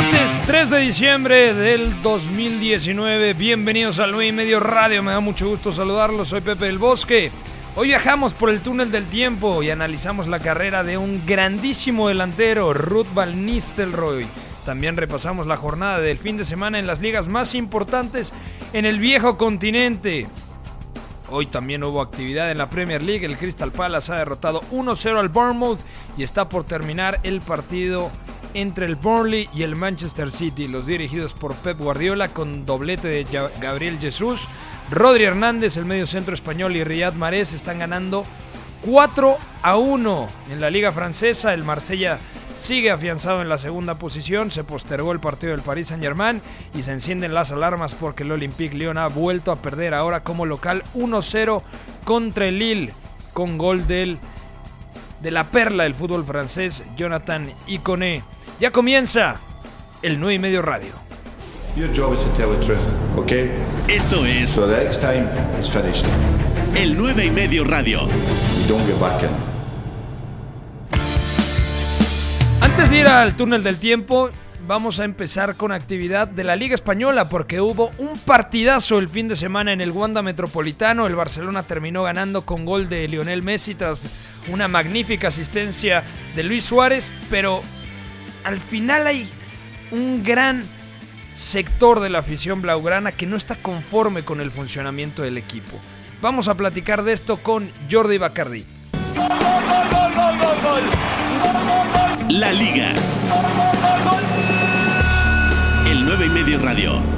Martes 3 de diciembre del 2019. Bienvenidos al 9 y medio radio. Me da mucho gusto saludarlos. Soy Pepe del Bosque. Hoy viajamos por el túnel del tiempo y analizamos la carrera de un grandísimo delantero, Ruth Van Nistelrooy. También repasamos la jornada del fin de semana en las ligas más importantes en el viejo continente. Hoy también hubo actividad en la Premier League. El Crystal Palace ha derrotado 1-0 al Bournemouth y está por terminar el partido entre el Burnley y el Manchester City, los dirigidos por Pep Guardiola con doblete de Gabriel Jesús. Rodri Hernández, el medio centro español, y Riyad Mahrez están ganando 4 a 1 en la Liga Francesa. El Marsella sigue afianzado en la segunda posición. Se postergó el partido del Paris Saint-Germain y se encienden las alarmas porque el Olympique Lyon ha vuelto a perder ahora como local 1-0 contra el Lille con gol del de la perla del fútbol francés, Jonathan Iconé. Ya comienza el 9 y medio radio. Your job is to tell the truth, okay? Esto es So the next time is finished. el 9 y medio radio. You don't get back in. Antes de ir al túnel del tiempo, vamos a empezar con actividad de la Liga Española porque hubo un partidazo el fin de semana en el Wanda Metropolitano. El Barcelona terminó ganando con gol de Lionel Messi tras una magnífica asistencia de Luis Suárez, pero al final hay un gran sector de la afición blaugrana que no está conforme con el funcionamiento del equipo. Vamos a platicar de esto con Jordi Bacardi. La Liga. El 9 y medio radio.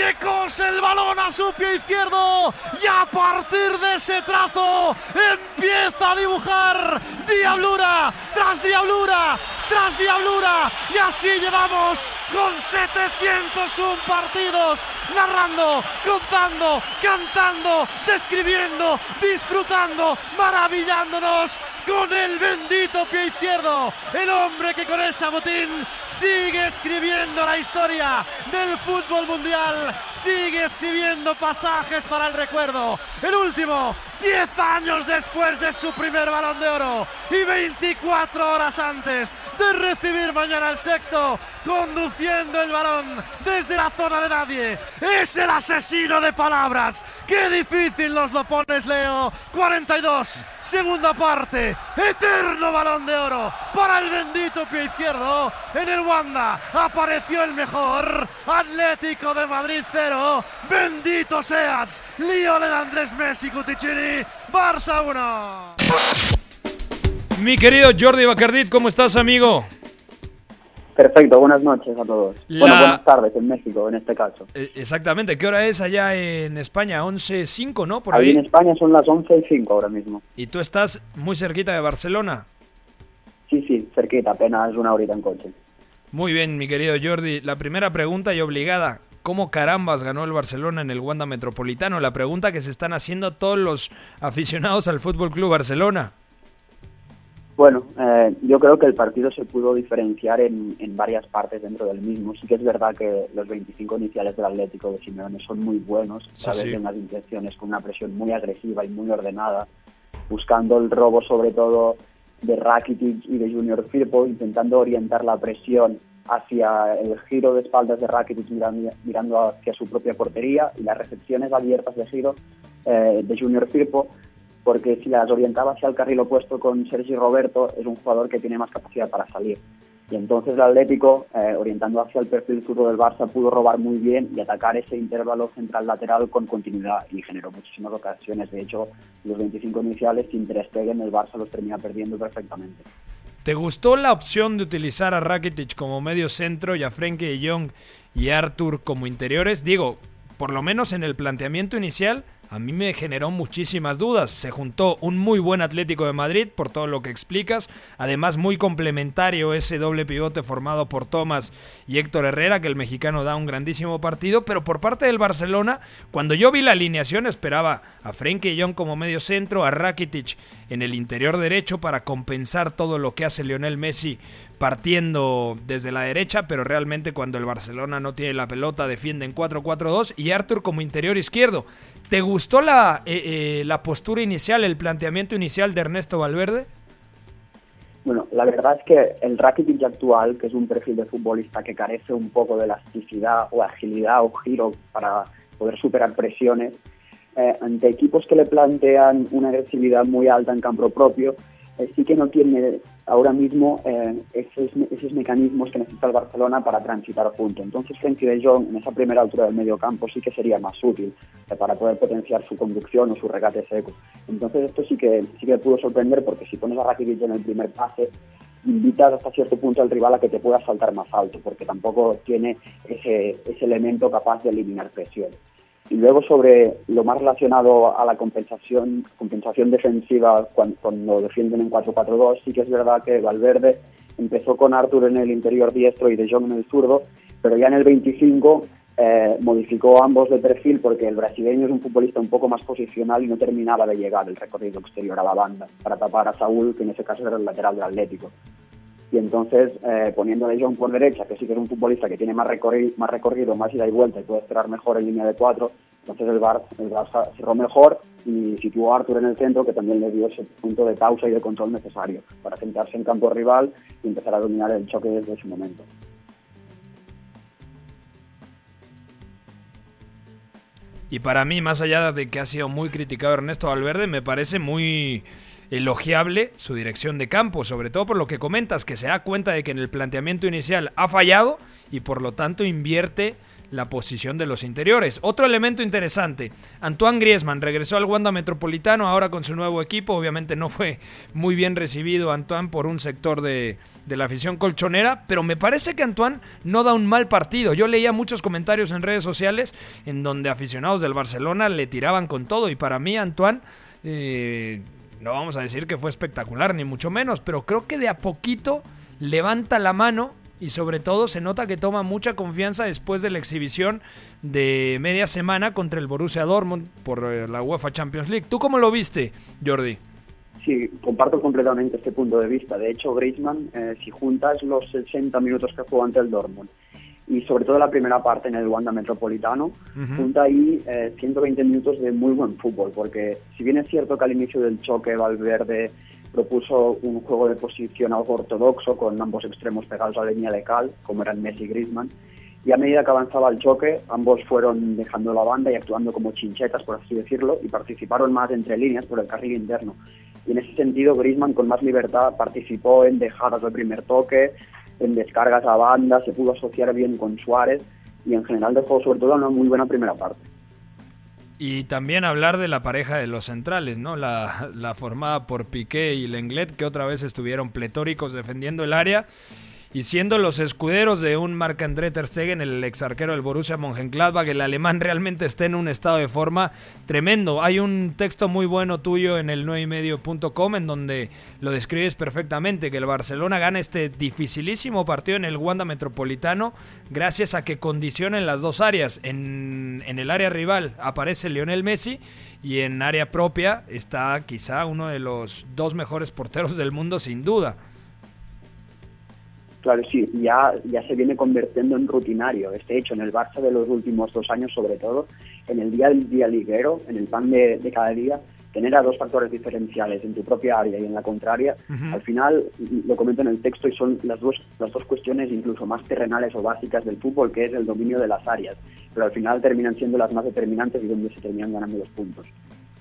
que cose el balón a su pie izquierdo y a partir de ese trazo empieza a dibujar diablura tras diablura tras diablura y así llevamos con 701 partidos narrando, contando, cantando, describiendo, disfrutando, maravillándonos con el bendito pie izquierdo, el hombre que con ese botín sigue escribiendo la historia del fútbol mundial, sigue escribiendo pasajes para el recuerdo. El último, 10 años después de su primer balón de oro y 24 horas antes de recibir mañana el sexto, conduciendo el balón desde la zona de nadie. Es el asesino de palabras. Qué difícil nos lo pones, Leo. 42, segunda parte. Eterno balón de oro para el bendito pie izquierdo. En el Wanda apareció el mejor. Atlético de Madrid 0. Bendito seas. Lionel Andrés Messi Cuticini. Barça 1. Mi querido Jordi Bacardit, ¿cómo estás, amigo? Perfecto, buenas noches a todos. La- Bueno, buenas tardes en México, en este caso. Eh, exactamente, ¿qué hora es allá en España? 11.05, ¿no? Por Ahí ahí. en España son las 11 y 5 ahora mismo. Y tú estás muy cerquita de Barcelona. Sí, sí, cerquita, apenas una horita en coche. Muy bien, mi querido Jordi. La primera pregunta y obligada. ¿Cómo carambas ganó el Barcelona en el Wanda Metropolitano? La pregunta que se están haciendo todos los aficionados al Fútbol Club Barcelona. Bueno, eh, yo creo que el partido se pudo diferenciar en, en varias partes dentro del mismo. Sí que es verdad que los 25 iniciales del Atlético de Simeone son muy buenos, Sí, sabes, sí. en las intenciones, con una presión muy agresiva y muy ordenada, buscando el robo sobre todo de Rakitic y de Junior Firpo, intentando orientar la presión hacia el giro de espaldas de Rakitic mirando, hacia su propia portería y las recepciones abiertas de giro eh, de Junior Firpo, porque si las orientaba hacia el carril opuesto con Sergi Roberto, es un jugador que tiene más capacidad para salir. Y entonces el Atlético, eh, orientando hacia el perfil zurdo del Barça, pudo robar muy bien y atacar ese intervalo central-lateral con continuidad y generó muchísimas ocasiones. De hecho, los 25 iniciales, sin Ter Stegen, el Barça los termina perdiendo perfectamente. ¿Te gustó la opción de utilizar a Rakitic como medio centro y a Frenkie de Jong y Arthur como interiores? Digo, por lo menos en el planteamiento inicial, a mí me generó muchísimas dudas. Se juntó un muy buen Atlético de Madrid, por todo lo que explicas. Además, muy complementario ese doble pivote formado por Tomás y Héctor Herrera, que el mexicano da un grandísimo partido. Pero por parte del Barcelona, cuando yo vi la alineación, esperaba a Frenkie Jong como medio centro, a Rakitic en el interior derecho para compensar todo lo que hace Lionel Messi partiendo desde la derecha, pero realmente cuando el Barcelona no tiene la pelota defiende en 4-4-2 y Arthur como interior izquierdo. ¿Te gustó la, eh, eh, la postura inicial, el planteamiento inicial de Ernesto Valverde? Bueno, la verdad es que el Rakitic actual, que es un perfil de futbolista que carece un poco de elasticidad o agilidad o giro para poder superar presiones, eh, ante equipos que le plantean una agresividad muy alta en campo propio, sí que no tiene ahora mismo eh, esos, esos, mecanismos que necesita el Barcelona para transitar junto. Entonces, Frenkie de Jong en esa primera altura del medio campo sí que sería más útil eh, para poder potenciar su conducción o su regate seco. Entonces, esto sí que sí que pudo sorprender porque si pones a Rakitic en el primer pase, invitas hasta cierto punto al rival a que te pueda saltar más alto, porque tampoco tiene ese, ese elemento capaz de eliminar presión. Y luego sobre lo más relacionado a la compensación, compensación defensiva cuando, defienden en 4-4-2, sí que es verdad que Valverde empezó con Arthur en el interior diestro y De Jong en el zurdo, pero ya en el 25 eh, modificó ambos de perfil porque el brasileño es un futbolista un poco más posicional y no terminaba de llegar el recorrido exterior a la banda para tapar a Saúl, que en ese caso era el lateral del Atlético y entonces eh, poniendo a Jong por derecha, que sí que es un futbolista que tiene más recorrido, más recorrido, más ida y vuelta y puede esperar mejor en línea de cuatro, entonces el, Bar, el Barça cerró mejor y situó a Arthur en el centro, que también le dio ese punto de pausa y de control necesario para sentarse en campo rival y empezar a dominar el choque desde ese momento. Y para mí, más allá de que ha sido muy criticado Ernesto Valverde, me parece muy elogiable su dirección de campo, sobre todo por lo que comentas, que se da cuenta de que en el planteamiento inicial ha fallado y por lo tanto invierte la posición de los interiores. Otro elemento interesante, Antoine Griezmann regresó al Wanda Metropolitano ahora con su nuevo equipo, obviamente no fue muy bien recibido Antoine por un sector de, de la afición colchonera, pero me parece que Antoine no da un mal partido. Yo leía muchos comentarios en redes sociales en donde aficionados del Barcelona le tiraban con todo y para mí Antoine... Eh, no vamos a decir que fue espectacular, ni mucho menos, pero creo que de a poquito levanta la mano y sobre todo se nota que toma mucha confianza después de la exhibición de media semana contra el Borussia Dortmund por eh, la UEFA Champions League. ¿Tú cómo lo viste, Jordi? Sí, comparto completamente este punto de vista. De hecho, Griezmann, eh, si juntas los 60 minutos que jugó ante el Dortmund y sobre todo la primera parte en el Wanda Metropolitano, junta ahí 120 eh, minutos de muy buen fútbol, porque si bien es cierto que al inicio del choque Valverde propuso un juego de posición algo ortodoxo con ambos extremos pegados a la línea de cal, como eran Messi y Griezmann, y a medida que avanzaba el choque, ambos fueron dejando la banda y actuando como chinchetas, por así decirlo, y participaron más entre líneas por el carril interno. Y en ese sentido, Griezmann con más libertad participó en dejadas de primer toque, en descargas a banda, se pudo asociar bien con Suárez y en general dejó sobre todo una muy buena primera parte. Y también hablar de la pareja de los centrales, ¿no? La, la formada por Piqué y Lenglet, que otra vez estuvieron pletóricos defendiendo el área y siendo los escuderos de un Marc-André Ter el ex arquero del Borussia Mönchengladbach, el alemán realmente está en un estado de forma tremendo. Hay un texto muy bueno tuyo en el 9ymedio.com en donde lo describes perfectamente, que el Barcelona gana este dificilísimo partido en el Wanda Metropolitano gracias a que condicionen las dos áreas. En, en el área rival aparece Lionel Messi y en área propia está quizá uno de los dos mejores porteros del mundo sin duda. Claro, sí, ya, ya se viene convirtiendo en rutinario. Este hecho en el Barça de los últimos dos años, sobre todo, en el día del día liguero, en el pan de, cada día, tener a dos factores diferenciales en tu propia área y en la contraria, al final, lo comento en el texto, y son las dos, las dos cuestiones incluso más terrenales o básicas del fútbol, que es el dominio de las áreas, pero al final terminan siendo las más determinantes y donde se terminan ganando los puntos.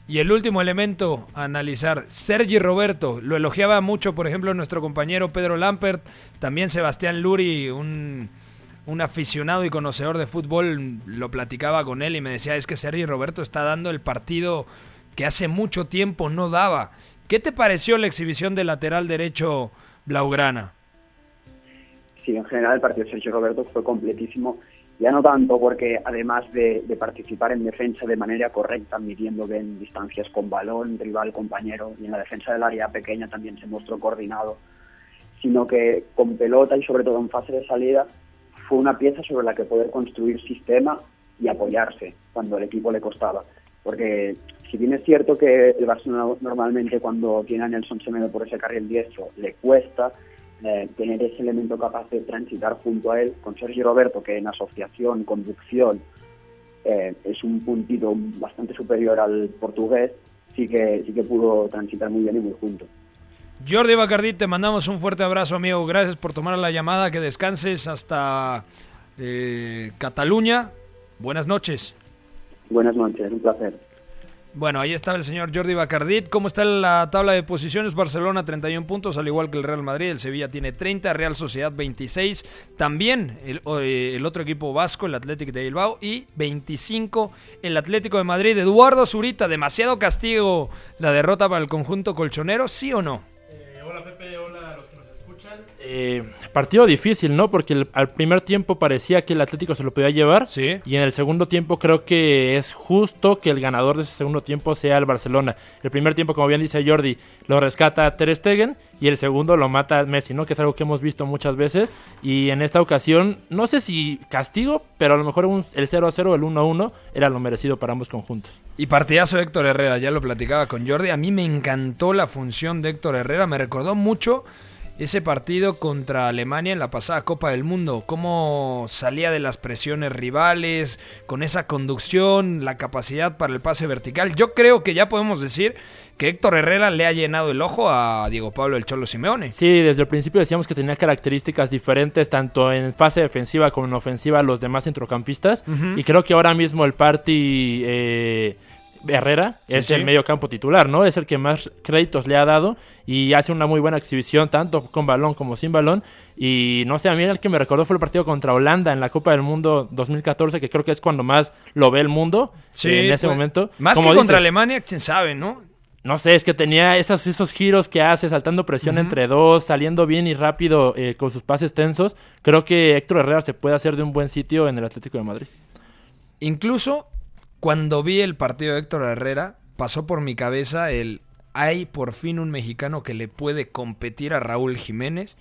Y el último elemento a analizar, Sergi Roberto, lo elogiaba mucho, por ejemplo, nuestro compañero Pedro Lampert, también Sebastián Luri, un, un aficionado y conocedor de fútbol, lo platicaba con él y me decía, es que Sergi Roberto está dando el partido que hace mucho tiempo no daba. ¿Qué te pareció la exhibición del lateral derecho Blaugrana? Sí, en general el partido de Sergio Roberto fue completísimo ya no tanto porque además de, de, participar en defensa de manera correcta, midiendo bien distancias con balón, rival, compañero, y en la defensa del área pequeña también se mostró coordinado, sino que con pelota y sobre todo en fase de salida fue una pieza sobre la que poder construir sistema y apoyarse cuando el equipo le costaba. Porque si bien es cierto que el Barcelona normalmente cuando tiene a Nelson Semedo por ese carril diestro le cuesta, eh, tener ese elemento capaz de transitar junto a él, con Sergio Roberto, que en asociación, conducción, eh, es un puntito bastante superior al portugués, sí que, sí que pudo transitar muy bien y muy junto. Jordi Bacardí, te mandamos un fuerte abrazo, amigo. Gracias por tomar la llamada. Que descanses hasta eh, Cataluña. Buenas noches. Buenas noches, un placer. Bueno, ahí estaba el señor Jordi Bacardit. ¿Cómo está la tabla de posiciones? Barcelona 31 puntos, al igual que el Real Madrid. El Sevilla tiene 30, Real Sociedad 26. También el, eh, el otro equipo vasco, el Atlético de Bilbao. Y 25 el Atlético de Madrid. Eduardo Zurita, demasiado castigo la derrota para el conjunto colchonero, ¿sí o no? Eh, partido difícil, ¿no? Porque el, al primer tiempo parecía que el Atlético se lo podía llevar. Sí. Y en el segundo tiempo creo que es justo que el ganador de ese segundo tiempo sea el Barcelona. El primer tiempo, como bien dice Jordi, lo rescata Ter Stegen y el segundo lo mata Messi, ¿no? Que es algo que hemos visto muchas veces. Y en esta ocasión, no sé si castigo, pero a lo mejor un, el 0 a 0, el 1 a 1 era lo merecido para ambos conjuntos. Y partidazo de Héctor Herrera, ya lo platicaba con Jordi. A mí me encantó la función de Héctor Herrera, me recordó mucho ese partido contra Alemania en la pasada Copa del Mundo, cómo salía de las presiones rivales, con esa conducción, la capacidad para el pase vertical. Yo creo que ya podemos decir que Héctor Herrera le ha llenado el ojo a Diego Pablo el Cholo Simeone. Sí, desde el principio decíamos que tenía características diferentes tanto en fase defensiva como en ofensiva a los demás centrocampistas uh -huh. y creo que ahora mismo el Party eh, Herrera Sí, es sí. el medio campo titular, ¿no? Es el que más créditos le ha dado y hace una muy buena exhibición, tanto con balón como sin balón. Y no sé, a mí el que me recordó fue el partido contra Holanda en la Copa del Mundo 2014, que creo que es cuando más lo ve el mundo Sí, eh, en ese pues, momento. Más Como que contra Alemania, quién sabe, ¿no? no sé, es que tenía esos, esos giros que hace, saltando presión entre dos, saliendo bien y rápido eh, con sus pases tensos. Creo que Héctor Herrera se puede hacer de un buen sitio en el Atlético de Madrid. Incluso cuando vi el partido de Héctor Herrera, pasó por mi cabeza el hay por fin un mexicano que le puede competir a Raúl Jiménez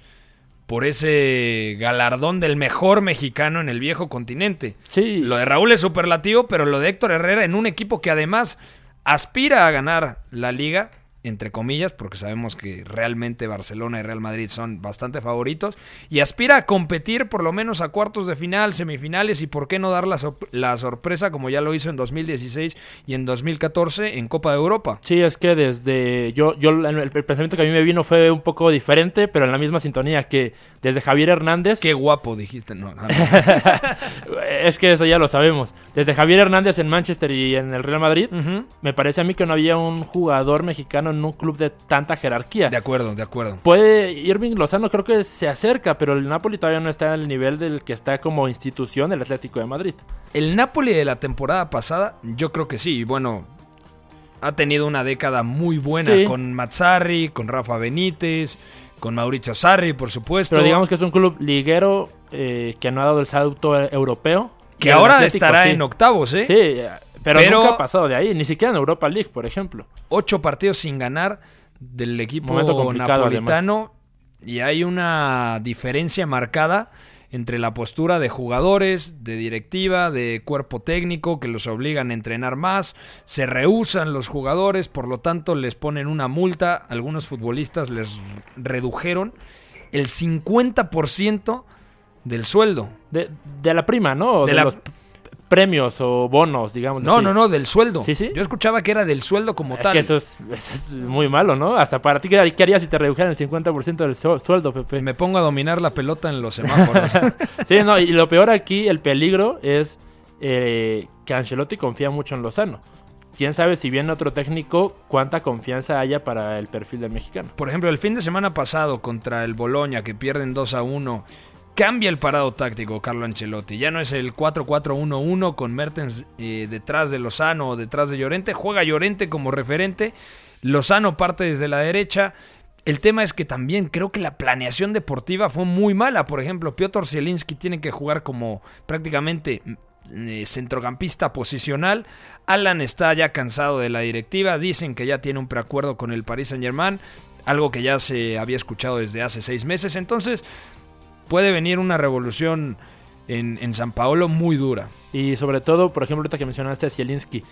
por ese galardón del mejor mexicano en el viejo continente. Sí. Lo de Raúl es superlativo, pero lo de Héctor Herrera en un equipo que además aspira a ganar la liga, entre comillas, porque sabemos que realmente Barcelona y Real Madrid son bastante favoritos, y aspira a competir por lo menos a cuartos de final, semifinales, y por qué no dar la, sor- la sorpresa como ya lo hizo en 2016 y en 2014 en Copa de Europa. Sí, es que desde yo, yo el, pensamiento que a mí me vino fue un poco diferente, pero en la misma sintonía que desde Javier Hernández. Qué guapo dijiste, no, no, no. es que eso ya lo sabemos. Desde Javier Hernández en Manchester y en el Real Madrid, me parece a mí que no había un jugador mexicano en un club de tanta jerarquía. De acuerdo, de acuerdo. Puede Irving Lozano creo que se acerca, pero el Napoli todavía no está al nivel del que está como institución el Atlético de Madrid. El Napoli de la temporada pasada, yo creo que sí. y Bueno, ha tenido una década muy buena Sí. con Mazzarri, con Rafa Benítez, con Mauricio Sarri, por supuesto. Pero digamos que es un club liguero eh, que no ha dado el salto europeo. que el ahora Atlético estará sí. en octavos, ¿eh? Sí, pero, Pero- nunca ha pasado de ahí, ni siquiera en Europa League, por ejemplo. Ocho partidos sin ganar del equipo napolitano. Y hay una diferencia marcada entre la postura de jugadores, de directiva, de cuerpo técnico que los obligan a entrenar más, se rehusan los jugadores, por lo tanto les ponen una multa, algunos futbolistas les redujeron el 50% del sueldo. De, de la prima, ¿no? De de, la- los premios o bonos, digamos. No, así. no, no, del sueldo. ¿Sí, sí? Yo escuchaba que era del sueldo como Es tal. que eso es, eso es muy malo, ¿no? Hasta para ti, ¿qué harías si te redujeran el 50% del su- sueldo, Pepe? Me pongo a dominar la pelota en los semáforos. Sí, no, y lo peor aquí, el peligro es eh, que Ancelotti confía mucho en Lozano. quién sabe si viene otro técnico, cuánta confianza haya para el perfil del mexicano. Por ejemplo, el fin de semana pasado contra el Boloña, que pierden 2 a 1, cambia el parado táctico Carlo Ancelotti. Ya no es el 4-4-1-1 con Mertens eh, detrás de Lozano o detrás de Llorente. Juega Llorente como referente. Lozano parte desde la derecha. El tema es que también creo que la planeación deportiva fue muy mala. Por ejemplo, Piotr Zielinski tiene que jugar como prácticamente eh, centrocampista posicional. Alan está ya cansado de la directiva. Dicen que ya tiene un preacuerdo con el Paris Saint Germain. Algo que ya se había escuchado desde hace seis meses. Entonces, puede venir una revolución en, en San Paolo muy dura. Y sobre todo, por ejemplo, ahorita que mencionaste a Zielinski,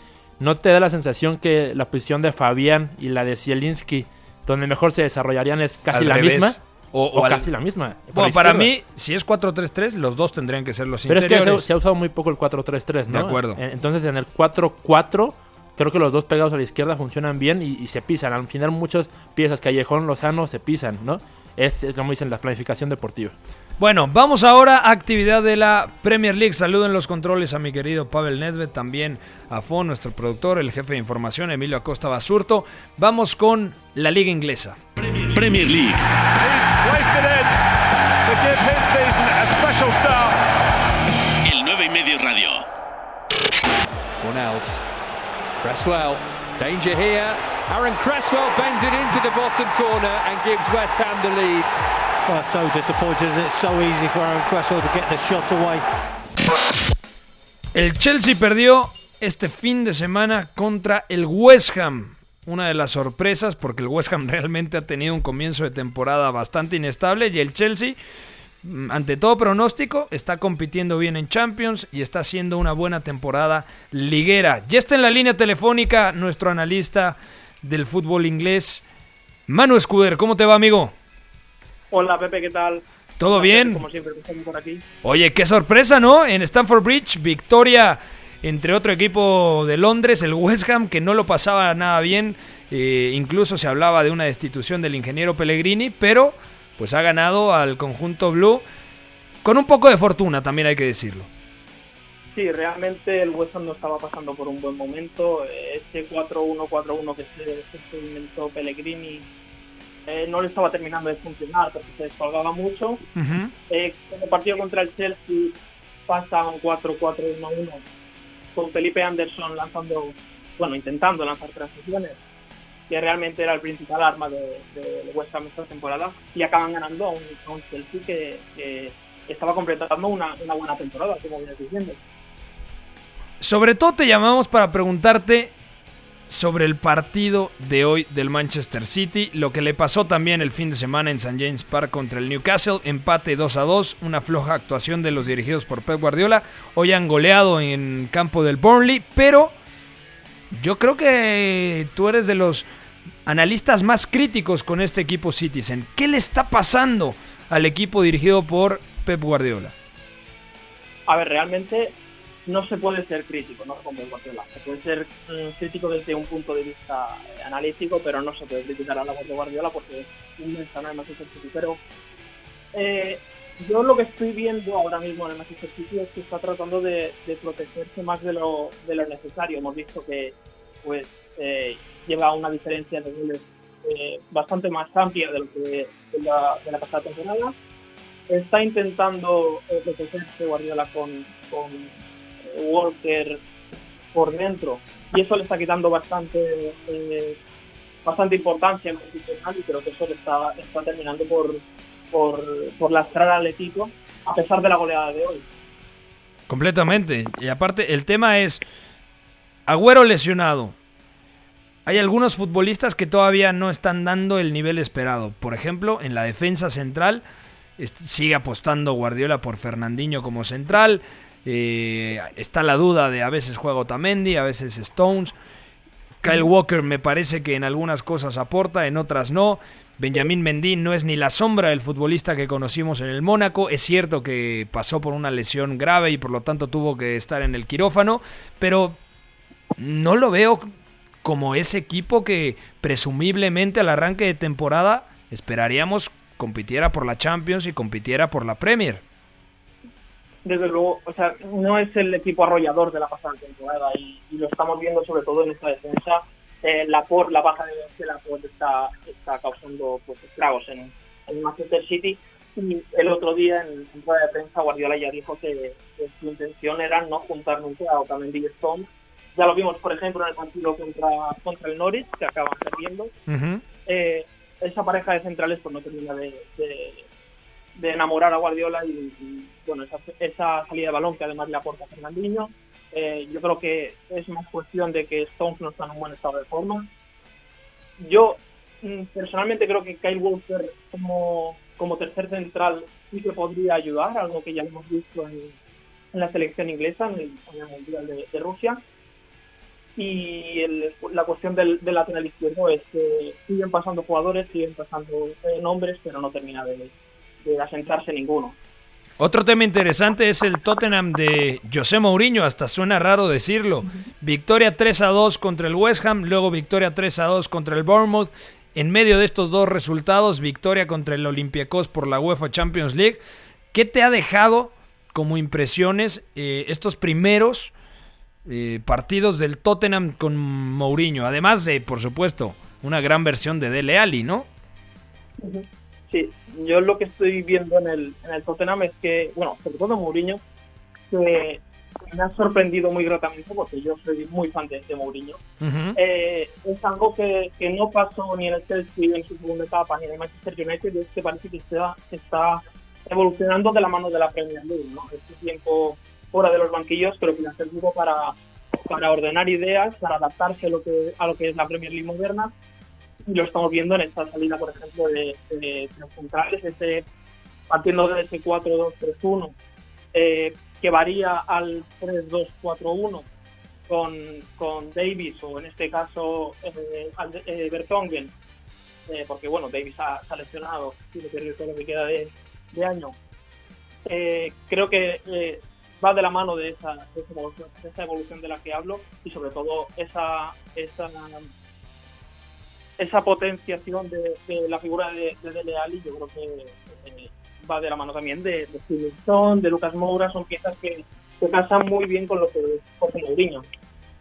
¿no te da la sensación que la posición de Fabián y la de Zielinski, donde mejor se desarrollarían, es casi Al la revés. misma? O, O, o al- casi la misma. Bueno, para mí, si es 4-3-3, los dos tendrían que ser los Pero es que se, ha usado muy poco el 4-3-3, ¿no? De acuerdo. Entonces en el 4-4 creo que los dos pegados a la izquierda funcionan bien y, y se pisan. Al final muchas piezas, Callejón, Lozano, se pisan, ¿no? Es, es como dicen, la planificación deportiva. Bueno, vamos ahora a actividad de la Premier League. Saludo en los controles a mi querido Pavel Nedved, también a Fon, nuestro productor, el jefe de información, Emilio Acosta Basurto. Vamos con la liga inglesa. Premier League. El 9 y medio radio. Cornells. Cresswell. Danger here. Aaron Cresswell bends it into the bottom corner and gives West Ham the lead. So. It's so easy for to get the away. El Chelsea perdió este fin de semana contra el West Ham. Una de las sorpresas porque el West Ham realmente ha tenido un comienzo de temporada bastante inestable y el Chelsea, mm, ante todo pronóstico, está compitiendo bien en Champions y está haciendo una buena temporada liguera. Ya está en la línea telefónica nuestro analista del fútbol inglés, Manu Escuder. ¿Cómo te va, amigo? Hola Pepe, ¿qué tal? ¿Todo bien? Como siempre, por aquí. Oye, qué sorpresa, ¿no? En Stamford Bridge, victoria entre otro equipo de Londres, el West Ham, que no lo pasaba nada bien. Eh, incluso se hablaba de una destitución del ingeniero Pellegrini, pero pues ha ganado al conjunto blue con un poco de fortuna, también hay que decirlo. Sí, realmente el West Ham no estaba pasando por un buen momento. Eh, Este 4-1-4-1 que se, que se inventó Pellegrini eh, no le estaba terminando de funcionar porque se descolgaba mucho. Eh, en el partido contra el Chelsea pasa un 4-4-1-1 con Felipe Anderson lanzando, bueno, intentando lanzar transiciones, que realmente era el principal arma de, de West Ham esta temporada, y acaban ganando a un, a un Chelsea que, que estaba completando una, una buena temporada, como vienes diciendo. Sobre todo te llamamos para preguntarte sobre el partido de hoy del Manchester City, lo que le pasó también el fin de semana en St. James Park contra el Newcastle, empate 2 a 2, una floja actuación de los dirigidos por Pep Guardiola, hoy han goleado en campo del Burnley, pero yo creo que tú eres de los analistas más críticos con este equipo Citizen. ¿Qué le está pasando al equipo dirigido por Pep Guardiola? A ver, realmente no se puede ser crítico, ¿no? Como el Guardiola. Se puede ser mm, crítico desde un punto de vista eh, analítico, pero no se puede criticar a la voz de Guardiola porque es inmensa, ¿no? El Manchester City. Pero eh, yo lo que estoy viendo ahora mismo en el Manchester City es que está tratando de, protegerse más de lo, de lo necesario. Hemos visto que pues eh, lleva una diferencia de goles eh, bastante más amplia de lo que de la, de la pasada temporada. Está intentando eh, protegerse Guardiola con, Walker por dentro y eso le está quitando bastante eh, bastante importancia en y creo que eso le está, está terminando por, por, por lastrar al equipo a pesar de la goleada de hoy. Completamente. Y aparte, el tema es Agüero lesionado. Hay algunos futbolistas que todavía no están dando el nivel esperado. Por ejemplo, en la defensa central sigue apostando Guardiola por Fernandinho como central. Eh, está la duda de a veces juega Otamendi, a veces Stones. Kyle Walker me parece que en algunas cosas aporta, en otras no. Benjamín Mendy no es ni la sombra del futbolista que conocimos en el Mónaco. Es cierto que pasó por una lesión grave y por lo tanto tuvo que estar en el quirófano, pero no lo veo como ese equipo que presumiblemente al arranque de temporada esperaríamos compitiera por la Champions y compitiera por la Premier. Desde luego, o sea, no es el equipo arrollador de la pasada temporada y, y lo estamos viendo sobre todo en esta defensa. Eh, la por la baja de, de la por está, está causando pues, estragos en, en Manchester City y el otro día en, en rueda de prensa Guardiola ya dijo que, que su intención era no juntar nunca a Otamendi y Stone. Ya lo vimos, por ejemplo, en el partido contra, contra el Norwich, que acaban perdiendo. Eh, esa pareja de centrales pues no termina de, de, de enamorar a Guardiola y, y, bueno, esa, esa salida de balón que además le aporta Fernandinho. Eh, yo creo que es más cuestión de que Stones no está en un buen estado de forma. Yo mm, personalmente creo que Kyle Walker como, como tercer central sí que podría ayudar, algo que ya hemos visto en, en la selección inglesa, en el, en el Mundial de, de Rusia. Y el- la cuestión del, del lateral izquierdo es que siguen pasando jugadores, siguen pasando eh, nombres, pero no termina de, de asentarse ninguno. Otro tema interesante es el Tottenham de José Mourinho, hasta suena raro decirlo. Victoria 3 a 2 contra el West Ham, luego victoria 3 a 2 contra el Bournemouth. En medio de estos dos resultados, victoria contra el Olympiacos por la UEFA Champions League. ¿Qué te ha dejado como impresiones eh, estos primeros eh, partidos del Tottenham con Mourinho? Además de, por supuesto, una gran versión de Dele Alli, ¿no? Sí, yo lo que estoy viendo en el, en el Tottenham es que, bueno, sobre todo Mourinho, que me ha sorprendido muy gratamente porque yo soy muy fan de, de Mourinho. Eh, es algo que, que no pasó ni en el Chelsea en su segunda etapa ni en el Manchester United, es que parece que está, está evolucionando de la mano de la Premier League, ¿no? Este tiempo fuera de los banquillos creo que le ha servido para, para ordenar ideas, para adaptarse a lo que, a lo que es la Premier League moderna lo estamos viendo en esta salida, por ejemplo, de, de, de los centrales, ese, partiendo de ese 4-2-3-1, eh, que varía al 3-2-4-1 con, con Davis, o en este caso eh, eh, Vertonghen, eh, porque bueno, Davis ha, ha lesionado, tiene que todo lo que queda de, de año. Eh, creo que eh, va de la mano de esa, de esa evolución, de esa evolución de la que hablo y sobre todo esa, esa esa potenciación de, de la figura de, de Dele Alli, yo creo que eh, va de la mano también de, de Stevenson, de Lucas Moura, son piezas que, que casan muy bien con lo que José Mourinho.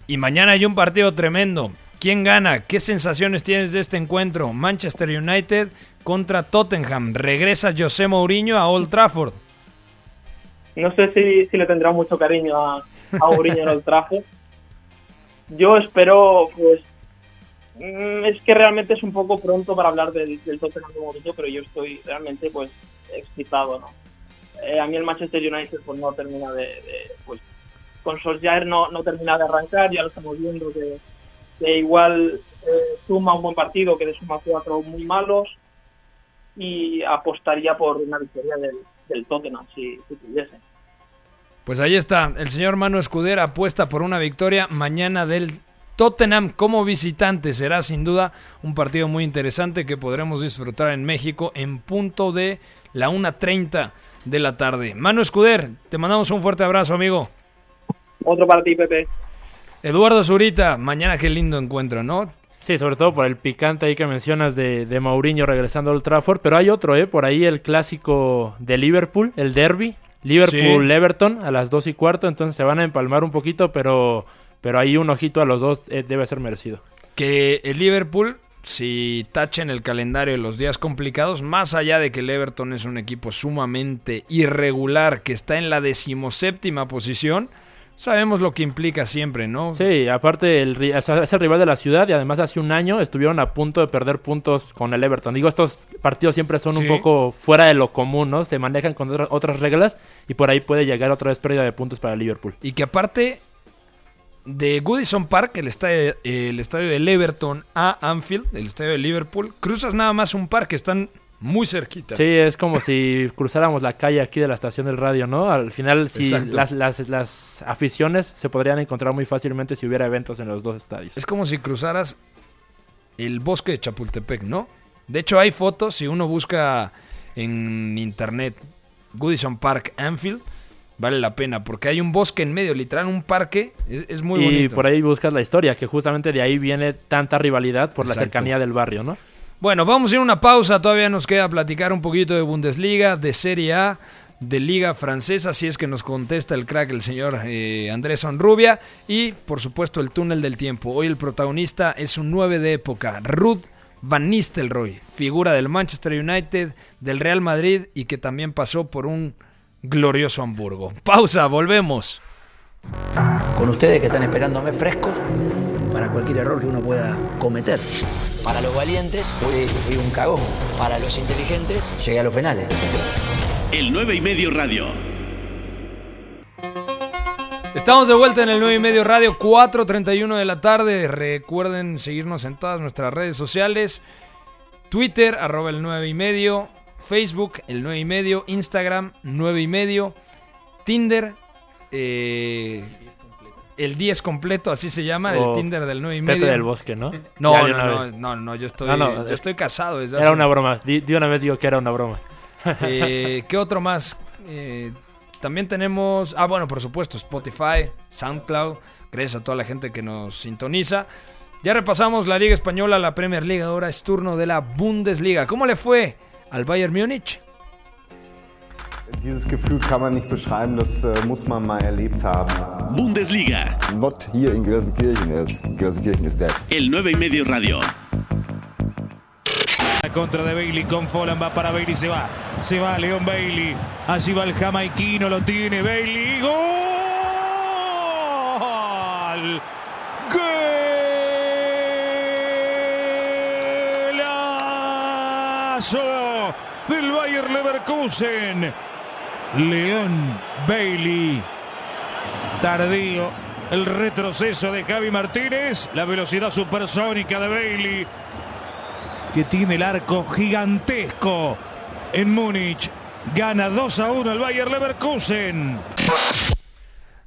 Y mañana hay un partido tremendo. ¿Quién gana? ¿Qué sensaciones tienes de este encuentro? Manchester United contra Tottenham. Regresa José Mourinho a Old Trafford. No sé si, si le tendrá mucho cariño a, a Mourinho en el traje. Yo espero, pues, es que realmente es un poco pronto para hablar del, Tottenham de Mourinho, pero yo estoy realmente, pues, excitado, ¿no? Eh, a mí el Manchester United, pues, no termina de, pues, con Solskjaer no, no termina de arrancar, ya lo estamos viendo que, que igual eh, suma un buen partido, que de suma cuatro muy malos, y apostaría por una victoria del, del Tottenham, si, si pudiese. Pues ahí está. El señor Manu Escudera apuesta por una victoria mañana del Tottenham como visitante. Será sin duda un partido muy interesante que podremos disfrutar en México en punto de la 1.30 de la tarde. Manu Escuder, te mandamos un fuerte abrazo, amigo. Otro para ti, Pepe. Eduardo Zurita, mañana qué lindo encuentro, ¿no? Sí, sobre todo por el picante ahí que mencionas de, de Mourinho regresando al Trafford, pero hay otro, ¿eh? Por ahí el clásico de Liverpool, el derby, Liverpool-Everton a las 2 y cuarto, entonces se van a empalmar un poquito, pero, pero ahí un ojito a los dos eh, debe ser merecido. Que el Liverpool, si tachen el calendario de los días complicados, más allá de que el Everton es un equipo sumamente irregular, que está en la decimoséptima posición, sabemos lo que implica siempre, ¿no? Sí, aparte el, es el rival de la ciudad y además hace un año estuvieron a punto de perder puntos con el Everton. Digo, estos partidos siempre son un poco fuera de lo común, ¿no? Se manejan con otra- otras reglas y por ahí puede llegar otra vez pérdida de puntos para el Liverpool. Y que aparte de Goodison Park, el estadio, el estadio del Everton, a Anfield, el estadio de Liverpool, cruzas nada más un par que están muy cerquita. Sí, es como si cruzáramos la calle aquí de la estación del radio, ¿no? Al final, sí, Exacto. las, las, las aficiones se podrían encontrar muy fácilmente si hubiera eventos en los dos estadios. Es como si cruzaras el bosque de Chapultepec, ¿no? De hecho, hay fotos, si uno busca en internet Goodison Park Anfield, vale la pena, porque hay un bosque en medio, literal, un parque, es, es muy y bonito. por ahí buscas la historia, que justamente de ahí viene tanta rivalidad por la cercanía del barrio, ¿no? Bueno, vamos a ir a una pausa, todavía nos queda platicar un poquito de Bundesliga, de Serie A, de Liga Francesa, si es que nos contesta el crack, el señor eh, Andrés Onrubia. Y por supuesto el túnel del tiempo. Hoy el protagonista es un 9 de época, Ruth Van Nistelrooy, figura del Manchester United, del Real Madrid y que también pasó por un glorioso Hamburgo. Pausa, volvemos. Con ustedes que están esperándome frescos para cualquier error que uno pueda cometer. Para los valientes fui, fui un cagón. Para los inteligentes llegué a los penales. El 9 y medio radio. Estamos de vuelta en el 9 y medio radio, 4.31 de la tarde. Recuerden seguirnos en todas nuestras redes sociales. Twitter, arroba el 9 y medio. Facebook, el 9 y medio. Instagram, 9 y medio. Tinder, eh, el 10 completo, así se llama, el O Tinder del 9 y Pepe medio. del Bosque, ¿no? No, no, no, no, no, yo estoy, No, yo estoy casado desde Era hace- una broma. Una vez digo que era una broma. Eh, ¿Qué otro más? Eh, también tenemos, ah, bueno, por supuesto, Spotify, SoundCloud. Gracias a toda la gente que nos sintoniza. Ya repasamos la Liga Española, la Premier League. Ahora es turno de la Bundesliga. ¿Cómo le fue al Bayern Múnich? Dieses Gefühl kann man nicht beschreiben, das äh, muss man mal erlebt haben. Bundesliga. Not here in Gelsenkirchen. Is, Gelsenkirchen is dead. El 9 y medio radio. La contra de Bailey con Follan va para Bailey, se va, se va León Bailey, allí va el jamaiquino, lo tiene Bailey, gol, golazo Bayer Leverkusen, León Bailey, tardío, el retroceso de Javi Martínez, la velocidad supersónica de Bailey, que tiene el arco gigantesco en Múnich. Gana 2 a 1 el Bayer Leverkusen.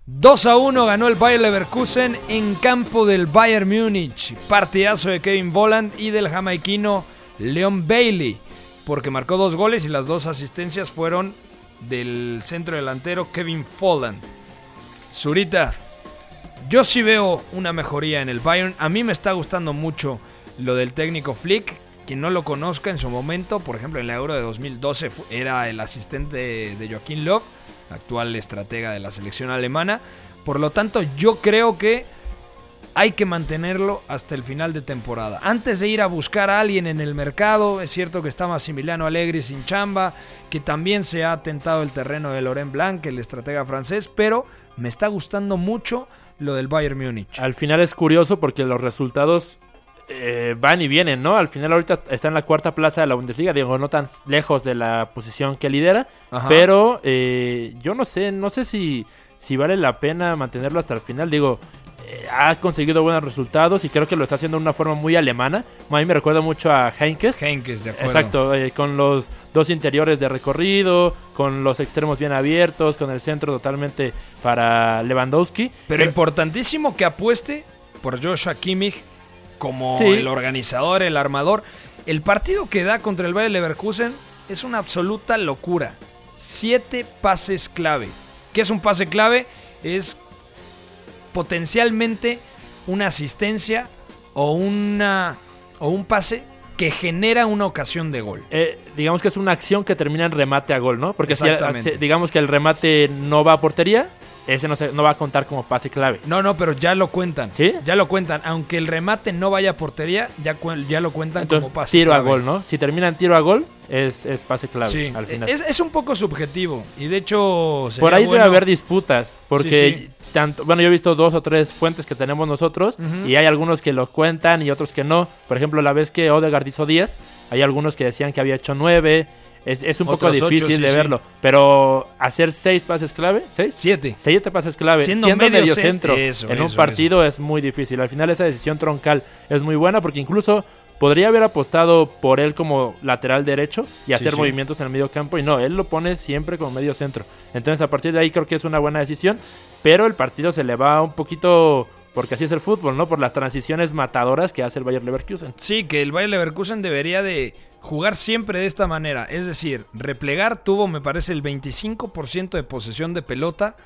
2 a 1 ganó el Bayer Leverkusen en campo del Bayern Múnich. Partidazo de Kevin Volland y del jamaiquino Leon Bailey, porque marcó dos goles y las dos asistencias fueron del centro delantero Kevin Folland. Zurita, yo sí veo una mejoría en el Bayern. A mí me está gustando mucho lo del técnico Flick. Quien no lo conozca en su momento, por ejemplo en la Euro de 2012 fu- era el asistente de Joaquín Löw, actual estratega de la selección alemana. Por lo tanto, yo creo que hay que mantenerlo hasta el final de temporada. Antes de ir a buscar a alguien en el mercado, es cierto que está Massimiliano Allegri sin chamba, que también se ha tentado el terreno de Laurent Blanc, el estratega francés, pero me está gustando mucho lo del Bayern Múnich. Al final es curioso porque los resultados eh, van y vienen, ¿no? Al final ahorita está en la cuarta plaza de la Bundesliga, digo, no tan lejos de la posición que lidera, Ajá. pero eh, yo no sé, no sé si, si vale la pena mantenerlo hasta el final, digo, ha conseguido buenos resultados y creo que lo está haciendo de una forma muy alemana, a mí me recuerda mucho a Heinkes. Heinkes, de acuerdo. Exacto, eh, con los dos interiores de recorrido, con los extremos bien abiertos, con el centro totalmente para Lewandowski. Pero importantísimo que apueste por Joshua Kimmich como Sí. el organizador, el armador. El partido que da contra el Bayer Leverkusen es una absoluta locura. Siete pases clave. ¿Qué es un pase clave? Es potencialmente una asistencia o una o un pase que genera una ocasión de gol. Eh, digamos que es una acción que termina en remate a gol, ¿no? Porque si digamos que el remate no va a portería, ese no, se- no va a contar como pase clave. No, no, pero ya lo cuentan. ¿Sí? Ya lo cuentan. Aunque el remate no vaya a portería, ya, ya lo cuentan Entonces, como pase tiro a clave. gol, ¿no? Si termina en tiro a gol, es, es pase clave Sí, al final. es, es un poco subjetivo. Y de hecho, Por ahí bueno- debe haber disputas, porque Sí, sí. Tanto, bueno, yo he visto dos o tres fuentes que tenemos nosotros y hay algunos que lo cuentan y otros que no. Por ejemplo, la vez que Odegaard hizo 10, hay algunos que decían que había hecho 9. Es, es un poco ocho, difícil sí, de sí. verlo, pero hacer seis pases clave, ¿seis? Siete. Siete pases clave, Siendo siendo, medio medio, cen- centro eso, en un eso, partido es muy difícil. Al final esa decisión troncal es muy buena porque incluso podría haber apostado por él como lateral derecho y hacer sí. movimientos en el medio campo y no, él lo pone siempre como medio centro. Entonces a partir de ahí creo que es una buena decisión, pero el partido se le va un poquito porque así es el fútbol, ¿no? Por las transiciones matadoras que hace el Bayer Leverkusen. Sí, que el Bayer Leverkusen debería de jugar siempre de esta manera. Es decir, replegar tuvo, me parece, el 25% de posesión de pelota.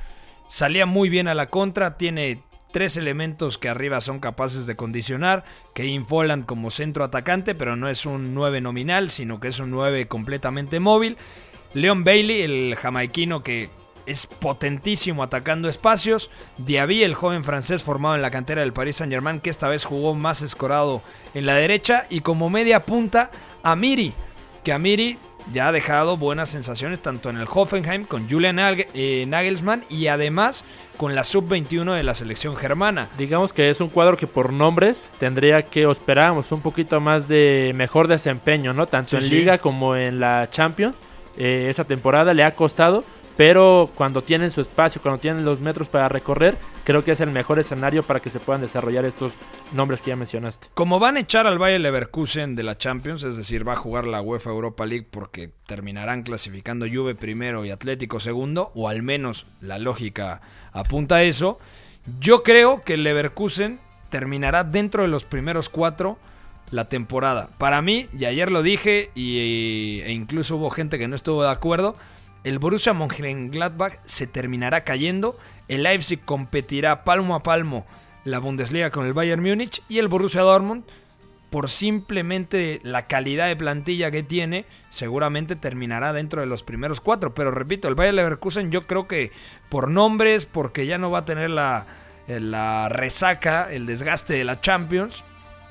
Salía muy bien a la contra. Tiene tres elementos que arriba son capaces de condicionar. Kevin Folland como centro atacante, pero no es un 9 nominal, sino que es un 9 completamente móvil. Leon Bailey, el jamaiquino que es potentísimo atacando espacios. Diaby, el joven francés formado en la cantera del Paris Saint-Germain, que esta vez jugó más escorado en la derecha. Y como media punta, Amiri, que Amiri ya ha dejado buenas sensaciones tanto en el Hoffenheim con Julian eh, Nagelsmann y además con la sub-21 de la selección germana. Digamos que es un cuadro que por nombres tendría que esperábamos un poquito más de mejor desempeño, ¿no? Tanto en Liga como en la Champions. Eh, esa temporada le ha costado, pero cuando tienen su espacio, cuando tienen los metros para recorrer, creo que es el mejor escenario para que se puedan desarrollar estos nombres que ya mencionaste. Como van a echar al Bayer Leverkusen de la Champions, es decir, va a jugar la UEFA Europa League porque terminarán clasificando Juve primero y Atlético segundo, o al menos la lógica apunta a eso, yo creo que el Leverkusen terminará dentro de los primeros cuatro la temporada. Para mí, y ayer lo dije, y, e incluso hubo gente que no estuvo de acuerdo, el Borussia Mönchengladbach se terminará cayendo, el Leipzig competirá palmo a palmo la Bundesliga con el Bayern Múnich y el Borussia Dortmund por simplemente la calidad de plantilla que tiene, seguramente terminará dentro de los primeros cuatro. Pero repito, el Bayern Leverkusen yo creo que por nombres, porque ya no va a tener la, la resaca, el desgaste de la Champions,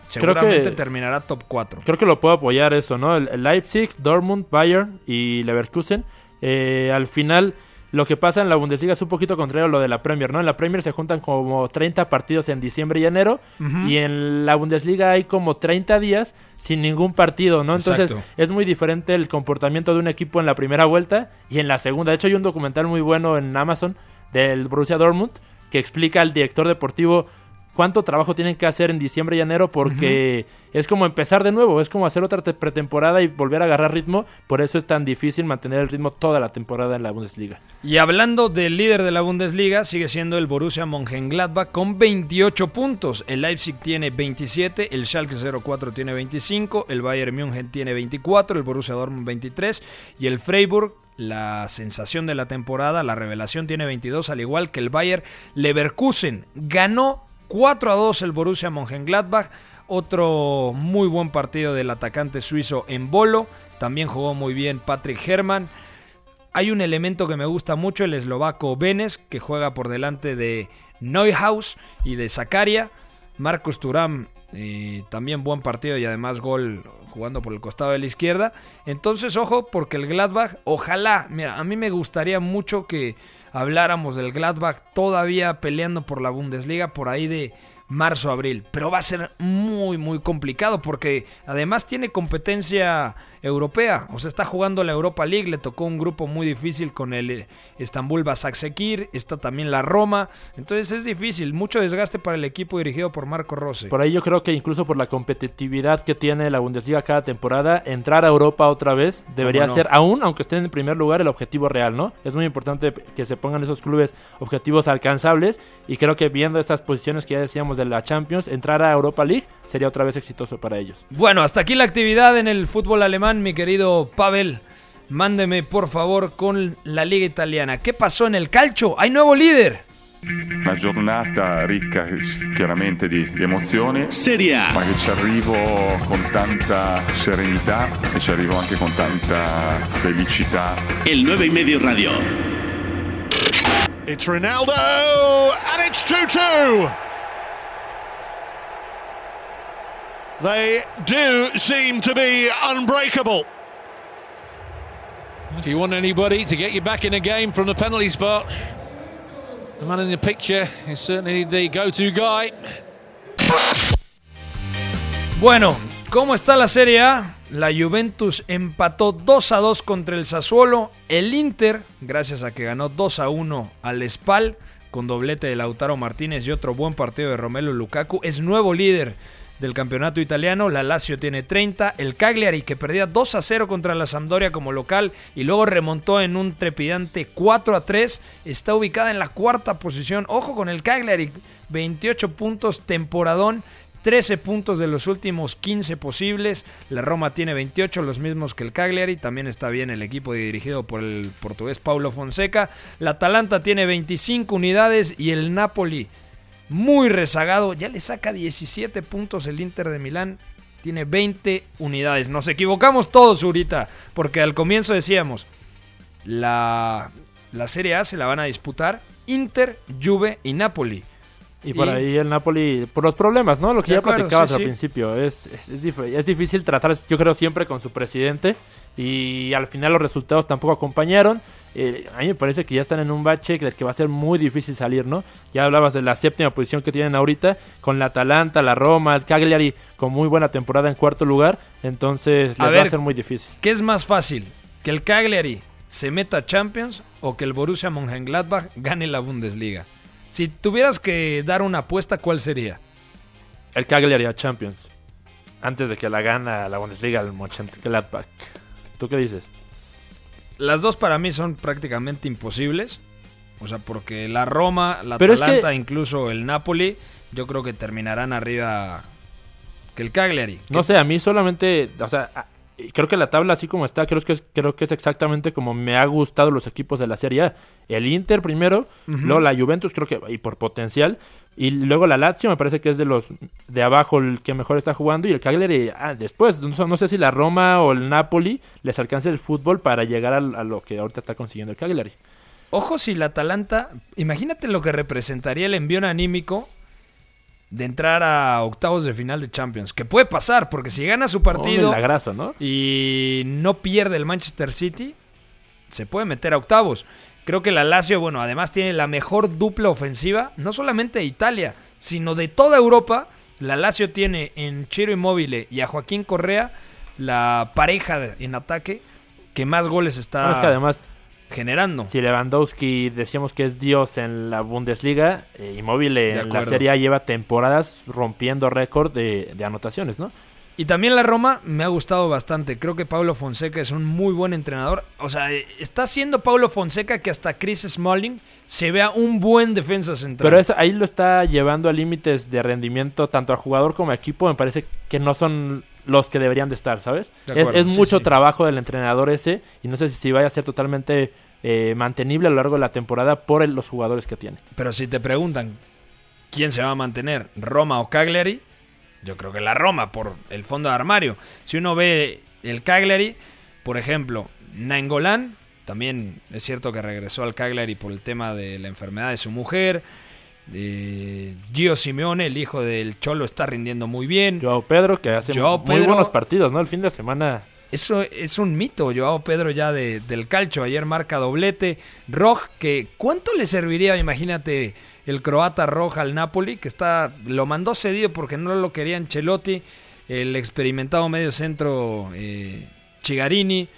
seguramente terminará top 4. Creo que lo puedo apoyar eso, ¿no? El, Leipzig, Dortmund, Bayern y Leverkusen eh, al final, lo que pasa en la Bundesliga es un poquito contrario a lo de la Premier, ¿no? En la Premier se juntan como 30 partidos en diciembre y enero, y en la Bundesliga hay como 30 días sin ningún partido, ¿no? Entonces es muy diferente el comportamiento de un equipo en la primera vuelta y en la segunda. De hecho, hay un documental muy bueno en Amazon del Borussia Dortmund que explica al director deportivo cuánto trabajo tienen que hacer en diciembre y enero porque es como empezar de nuevo, es como hacer otra pretemporada y volver a agarrar ritmo, por eso es tan difícil mantener el ritmo toda la temporada en la Bundesliga. Y hablando del líder de la Bundesliga, sigue siendo el Borussia Mönchengladbach con 28 puntos, el Leipzig tiene 27, el Schalke 04 tiene 25, el Bayern München tiene 24, el Borussia Dortmund 23 y el Freiburg la sensación de la temporada, la revelación tiene 22, al igual que el Bayern Leverkusen. Ganó 4 a 2 el Borussia Mönchengladbach. Otro muy buen partido del atacante suizo en bolo. También jugó muy bien Patrick Herman. Hay un elemento que me gusta mucho, el eslovaco Benes, que juega por delante de Neuhaus y de Zakaria. Marcus Turam, eh, también buen partido y además gol jugando por el costado de la izquierda. Entonces, ojo, porque el Gladbach, ojalá, mira, a mí me gustaría mucho que habláramos del Gladbach todavía peleando por la Bundesliga por ahí de marzo-abril. Pero va a ser muy, muy complicado porque además tiene competencia europea. O sea, está jugando la Europa League. Le tocó un grupo muy difícil con el Estambul Basaksehir. Está también la Roma. Entonces es difícil. Mucho desgaste para el equipo dirigido por Marco Rossi. Por ahí yo creo que incluso por la competitividad que tiene la Bundesliga cada temporada, entrar a Europa otra vez debería ser, aún aunque esté en primer lugar, el objetivo real, ¿no? Es muy importante que se pongan esos clubes objetivos alcanzables. Y creo que viendo estas posiciones que ya decíamos de la Champions, entrar a Europa League sería otra vez exitoso para ellos. Bueno, hasta aquí la actividad en el fútbol alemán, mi querido Pavel. Mándeme por favor con la liga italiana. ¿Qué pasó en el calcio? ¿Hay nuevo líder? Una giornata ricca chiaramente di, di emozioni. Seria. Ma che ci arrivo con tanta serenità e ci arrivo anche con tanta felicità. El 9 y medio radio. It's Ronaldo and it's 2-2. They do seem to be unbreakable. If you want anybody to get you back in a game from the penalty spot, the man in the picture is certainly the go-to guy. Bueno, ¿cómo está la Serie A? La Juventus empató 2 a 2 contra el Sassuolo. El Inter, gracias a que ganó 2 a 1 al Spal, con doblete de Lautaro Martínez y otro buen partido de Romelu Lukaku, es nuevo líder del campeonato italiano. La Lazio tiene 30. El Cagliari, que perdía 2 a 0 contra la Sampdoria como local y luego remontó en un trepidante 4 a 3, está ubicada en la cuarta posición. Ojo con el Cagliari, 28 puntos, temporadón. 13 puntos de los últimos 15 posibles. La Roma tiene 28, los mismos que el Cagliari. También está bien el equipo dirigido por el portugués Paulo Fonseca. La Atalanta tiene 25 unidades y el Napoli muy rezagado. Ya le saca 17 puntos el Inter de Milán. Tiene 20 unidades. Nos equivocamos todos ahorita. Porque al comienzo decíamos, la, la Serie A se la van a disputar Inter, Juve y Napoli. Y por ahí el Napoli, por los problemas, ¿no? Lo que ya acuerdo, platicabas sí, al sí. principio, es, es, es dif- es difícil tratar, yo creo, siempre con su presidente y al final los resultados tampoco acompañaron. Eh, a mí me parece que ya están en un bache del que va a ser muy difícil salir, ¿no? Ya hablabas de la séptima posición que tienen ahorita, con la Atalanta, la Roma, el Cagliari con muy buena temporada en cuarto lugar, entonces les A va ver, a ser muy difícil. ¿Qué es más fácil? ¿Que el Cagliari se meta a Champions o que el Borussia Mönchengladbach gane la Bundesliga? Si tuvieras que dar una apuesta, ¿cuál sería? El Cagliari a Champions, antes de que la gana la Bundesliga el Mönchengladbach. ¿Tú qué dices? Las dos para mí son prácticamente imposibles. O sea, porque la Roma, la Pero es que- Atalanta, incluso el Napoli, yo creo que terminarán arriba que el Cagliari. No sé, a mí solamente, o sea, creo que la tabla así como está, creo que es, creo que es exactamente como me ha gustado los equipos de la Serie A. El Inter primero, Ujú. luego la Juventus creo que y por potencial y luego la Lazio me parece que es de los de abajo el que mejor está jugando y el Cagliari ah, después, no, sé- no sé si la Roma o el Napoli les alcance el fútbol para llegar al- a, lo que ahorita está consiguiendo el Cagliari. Ojo si la Atalanta, imagínate lo que representaría el envío anímico de entrar a octavos de final de Champions. Que puede pasar, porque si gana su partido Oh, milagrazo, ¿no? y no pierde el Manchester City, se puede meter a octavos. Creo que la Lazio, bueno, además tiene la mejor dupla ofensiva, no solamente de Italia, sino de toda Europa. La Lazio tiene en Chiro Immobile y a Joaquín Correa la pareja en ataque que más goles está es que además generando. Si Lewandowski decíamos que es Dios en la Bundesliga, eh, De en la. Serie A lleva temporadas rompiendo récord de, de anotaciones, ¿no? Y también la Roma me ha gustado bastante. Creo que Paulo Fonseca es un muy buen entrenador. O sea, está haciendo Paulo Fonseca que hasta Chris Smalling se vea un buen defensa central. Pero eso, ahí lo está llevando a límites de rendimiento tanto a jugador como a equipo. Me parece que no son los que deberían de estar, ¿sabes? De es acuerdo, es sí, mucho sí. trabajo del entrenador ese y no sé si vaya a ser totalmente eh, mantenible a lo largo de la temporada por el- los jugadores que tiene. Pero si te preguntan quién se va a mantener, Roma o Cagliari, yo creo que la Roma por el fondo de armario. Si uno ve el Cagliari, por ejemplo, Nainggolan, también es cierto que regresó al Cagliari por el tema de la enfermedad de su mujer. Eh, Gio Simeone, el hijo del Cholo, está rindiendo muy bien. Joao Pedro, que hace Joao muy Pedro- buenos partidos, ¿no? El fin de semana Eso es un mito, Joao Pedro ya de- del calcio. Ayer marca doblete. Roj, que ¿cuánto le serviría, imagínate, el croata Roj al Napoli? Que está, lo mandó cedido porque no lo quería Ancelotti. El experimentado medio centro eh, Chigarini.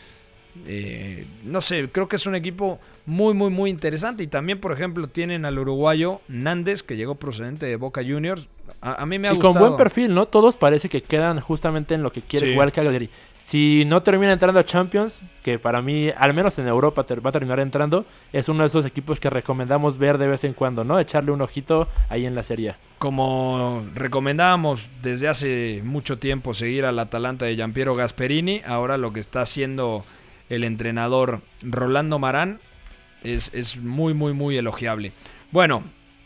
Eh, no sé, creo que es un equipo muy, muy, muy interesante. Y también, por ejemplo, tienen al uruguayo Nández, que llegó procedente de Boca Juniors. A, a mí me ha y gustado. con buen perfil, ¿no? Todos parece que quedan justamente en lo que quiere Sí. jugar Cagliari. Si no termina entrando a Champions, que para mí, al menos en Europa, va a terminar entrando, es uno de esos equipos que recomendamos ver de vez en cuando, ¿no? Echarle un ojito ahí en la Serie A. Como recomendábamos desde hace mucho tiempo seguir al Atalanta de Giampiero Gasperini, ahora lo que está haciendo el entrenador Rolando Marán es, es muy, muy, muy elogiable. Bueno,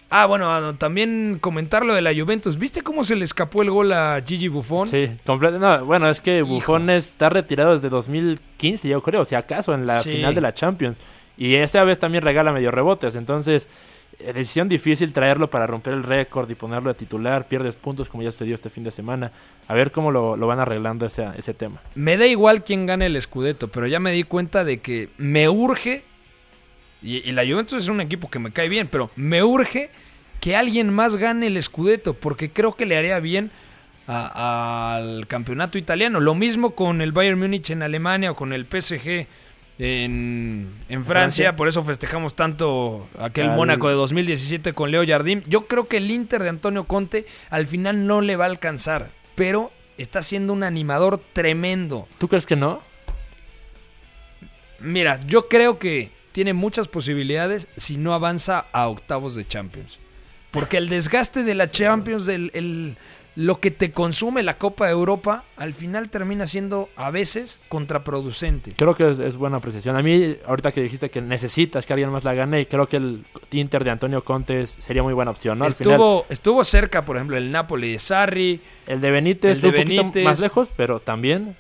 ah, bueno, ah, también comentar lo de la Juventus. ¿Viste cómo se le escapó el gol a Gigi Buffon? Sí, completo. No, bueno, es que Buffon está retirado desde 2015, yo creo, si acaso, en la Sí. final de la Champions. Y esa vez también regala medio rebotes. Entonces, eh, decisión difícil traerlo para romper el récord y ponerlo de titular. Pierdes puntos como ya sucedió este fin de semana. A ver cómo lo, lo van arreglando ese, ese tema. Me da igual quién gane el Scudetto, pero ya me di cuenta de que me urge, y, y la Juventus es un equipo que me cae bien, pero me urge que alguien más gane el Scudetto, porque creo que le haría bien a- al campeonato italiano. Lo mismo con el Bayern Múnich en Alemania o con el PSG en, en Francia. Francia. por eso festejamos tanto aquel Al- Mónaco de 2017 con Leo Jardim. Yo creo que el Inter de Antonio Conte al final no le va a alcanzar, pero está siendo un animador tremendo. ¿Tú crees que no? Mira, yo creo que tiene muchas posibilidades si no avanza a octavos de Champions. Porque el desgaste de la Champions, del, el- lo que te consume la Copa de Europa, al final termina siendo a veces contraproducente. Creo que es, es buena apreciación. A mí, ahorita que dijiste que necesitas que alguien más la gane, creo que el Inter de Antonio Conte sería muy buena opción, ¿no? Al final, Estuvo, estuvo cerca, por ejemplo, el Napoli de Sarri. el de Benítez, el de un poquito más lejos, pero también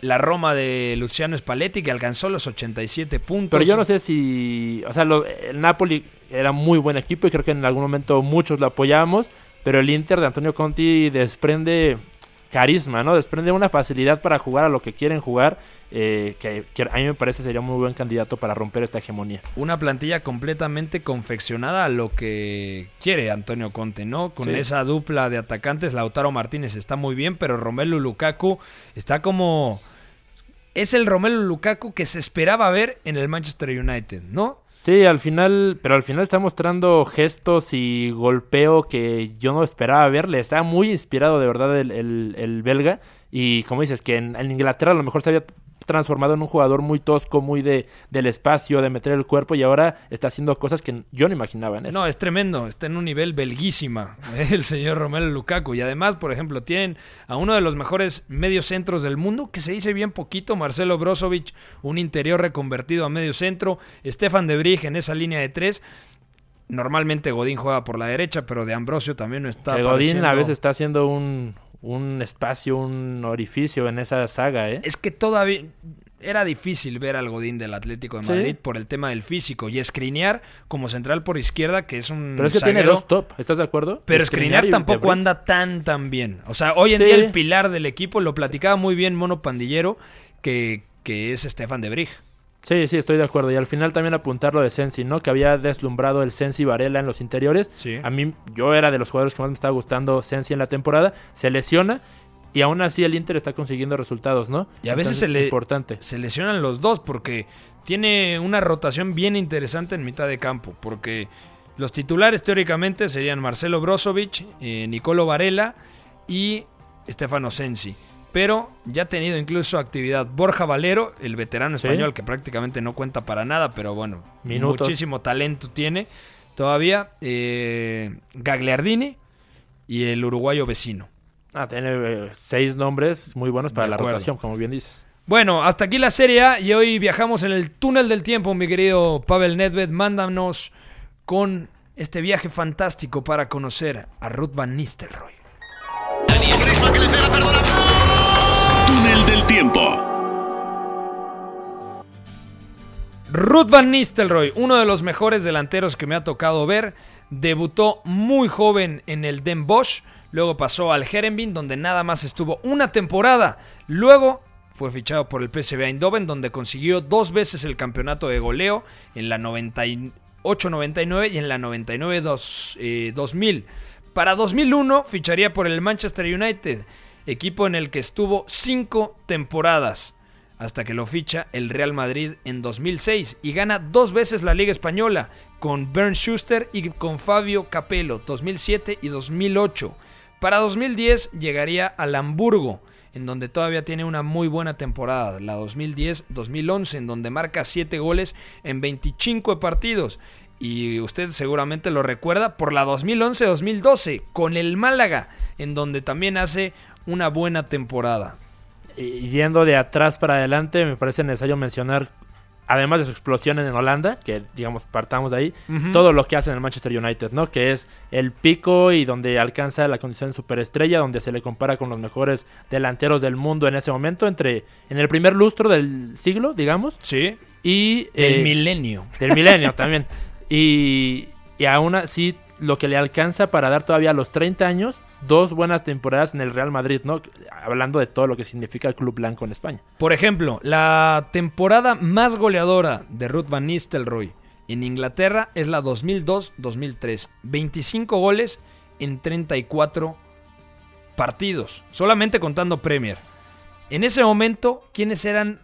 la Roma de Luciano Spalletti que alcanzó los 87 puntos. Pero yo no sé si, o sea, lo- el Napoli era muy buen equipo y creo que en algún momento muchos lo apoyamos, pero el Inter de Antonio Conti desprende carisma, ¿no? Desprende una facilidad para jugar a lo que quieren jugar, eh, que, que a mí me parece sería un muy buen candidato para romper esta hegemonía. Una plantilla completamente confeccionada a lo que quiere Antonio Conte, ¿no? Con Sí. esa dupla de atacantes, Lautaro Martínez está muy bien, pero Romelu Lukaku está como... Es el Romelu Lukaku que se esperaba ver en el Manchester United, ¿no? Sí, al final, pero al final está mostrando gestos y golpeo que yo no esperaba verle. Está muy inspirado de verdad el, el- el belga. Y como dices, que en, en Inglaterra a lo mejor se había transformado en un jugador muy tosco, muy de, del espacio, de meter el cuerpo y ahora está haciendo cosas que yo no imaginaba en él. No, es tremendo, está en un nivel belguísima el señor Romelu Lukaku. Y además, por ejemplo, tienen a uno de los mejores medios centros del mundo, que se dice bien poquito, Marcelo Brozovic, un interior reconvertido a medio centro, Stefan de Brig en esa línea de tres. Normalmente Godín juega por la derecha, pero de Ambrosio también no está Que Godín a veces está haciendo un, un espacio, un orificio en esa saga, ¿eh? Es que todavía era difícil ver al Godín del Atlético de Sí. Madrid por el tema del físico y escrinear como central por izquierda, que es un Pero es que tiene dos top, ¿estás de acuerdo? Pero Skriniar Skriniar tampoco anda tan tan bien. O sea, hoy en Sí. día el pilar del equipo lo platicaba muy bien Mono Pandillero, que, que es Stefan de Brig. Sí, sí, estoy de acuerdo. Y al final también apuntar lo de Sensi, ¿no? Que había deslumbrado el Sensi Varela en los interiores. Sí. A mí, yo era de los jugadores que más me estaba gustando Sensi en la temporada. Se lesiona y aún así el Inter está consiguiendo resultados, ¿no? Y a veces se, le, importante. se lesionan los dos porque tiene una rotación bien interesante en mitad de campo. Porque los titulares teóricamente serían Marcelo Brozovic, eh, Nicolo Varela y Stefano Sensi. Pero ya ha tenido incluso actividad Borja Valero, el veterano Sí. español que prácticamente no cuenta para nada, pero bueno, Minutos. muchísimo talento tiene todavía. eh, Gagliardini y el uruguayo vecino. Ah, tiene eh, seis nombres muy buenos para la rotación, como bien dices. Bueno, hasta aquí la Serie A y hoy viajamos en el túnel del tiempo, mi querido Pavel Nedved. Mándanos con este viaje fantástico para conocer a Ruth Van Nistelrooy. Túnel del tiempo. Ruth Van Nistelrooy, uno de los mejores delanteros que me ha tocado ver, debutó muy joven en el Den Bosch, luego pasó al Herenveen donde nada más estuvo una temporada, luego fue fichado por el PSV Eindhoven donde consiguió dos veces el campeonato de goleo en la 98-99 y en la 99-2000. Para 2001 ficharía por el Manchester United, equipo en el que estuvo cinco temporadas hasta que lo ficha el Real Madrid en 2006 y gana dos veces la Liga Española con Bernd Schuster y con Fabio Capello 2007 y 2008. Para 2010 llegaría al Hamburgo, en donde todavía tiene una muy buena temporada, la 2010-2011, en donde marca 7 goles en 25 partidos. Y usted seguramente lo recuerda por la 2011-2012 con el Málaga, en donde también hace una buena temporada. Y yendo de atrás para adelante, me parece necesario mencionar, además de su explosión en Holanda, que digamos partamos de ahí, todo lo que hace en el Manchester United, ¿no? Que es el pico y donde alcanza la condición de superestrella, donde se le compara con los mejores delanteros del mundo en ese momento, entre en el primer lustro del siglo, digamos. Sí. Y Del eh, milenio. Del milenio también. Y, y aún así, lo que le alcanza para dar todavía a los 30 años, dos buenas temporadas en el Real Madrid, ¿no? Hablando de todo lo que significa el club blanco en España. Por ejemplo, la temporada más goleadora de Ruth Van Nistelrooy en Inglaterra es la 2002-2003. 25 goles en 34 partidos, solamente contando Premier. En ese momento, ¿quiénes eran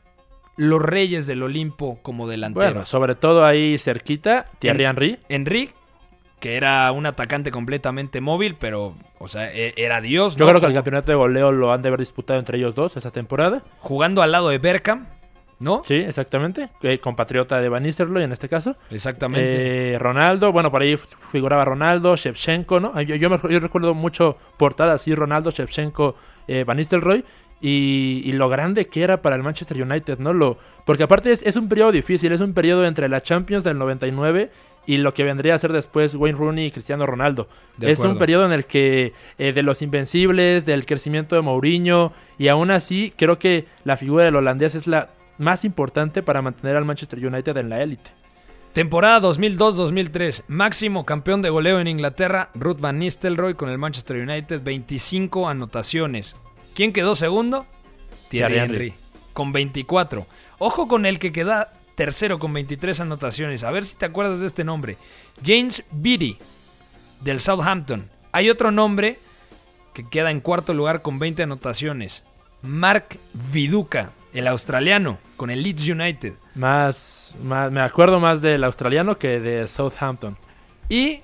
los reyes del Olimpo como delanteros? Bueno, sobre todo ahí cerquita, Thierry En- Henry. Henry, que era un atacante completamente móvil, pero, o sea, e- era Dios. Yo creo que el campeonato de goleo lo han de haber disputado entre ellos dos esa temporada. Jugando al lado de Berkham, ¿no? Sí, exactamente. Eh, compatriota de Van Nistelrooy en este caso. Exactamente. Eh, Ronaldo, bueno, por ahí figuraba Ronaldo, Shevchenko, ¿no? Yo, yo, me- yo recuerdo mucho portadas así, Ronaldo, Shevchenko, eh, Van Nistelrooy. Y, y lo grande que era para el Manchester United, ¿no? Lo, porque aparte es, es un periodo difícil, es un periodo entre la Champions del 99 y lo que vendría a ser después Wayne Rooney y Cristiano Ronaldo. De es un periodo en el que eh, de los invencibles, del crecimiento de Mourinho y aún así creo que la figura del holandés es la más importante para mantener al Manchester United en la élite. Temporada 2002-2003, máximo campeón de goleo en Inglaterra, Ruth Van Nistelrooy con el Manchester United, 25 anotaciones. ¿Quién quedó segundo? Thierry Henry. con 24. Ojo con el que queda tercero con 23 anotaciones. A ver si te acuerdas de este nombre. James Beattie, del Southampton. Hay otro nombre que queda en cuarto lugar con 20 anotaciones. Mark Viduka, el australiano, con el Leeds United. Más, más me acuerdo más del australiano que de Southampton. Y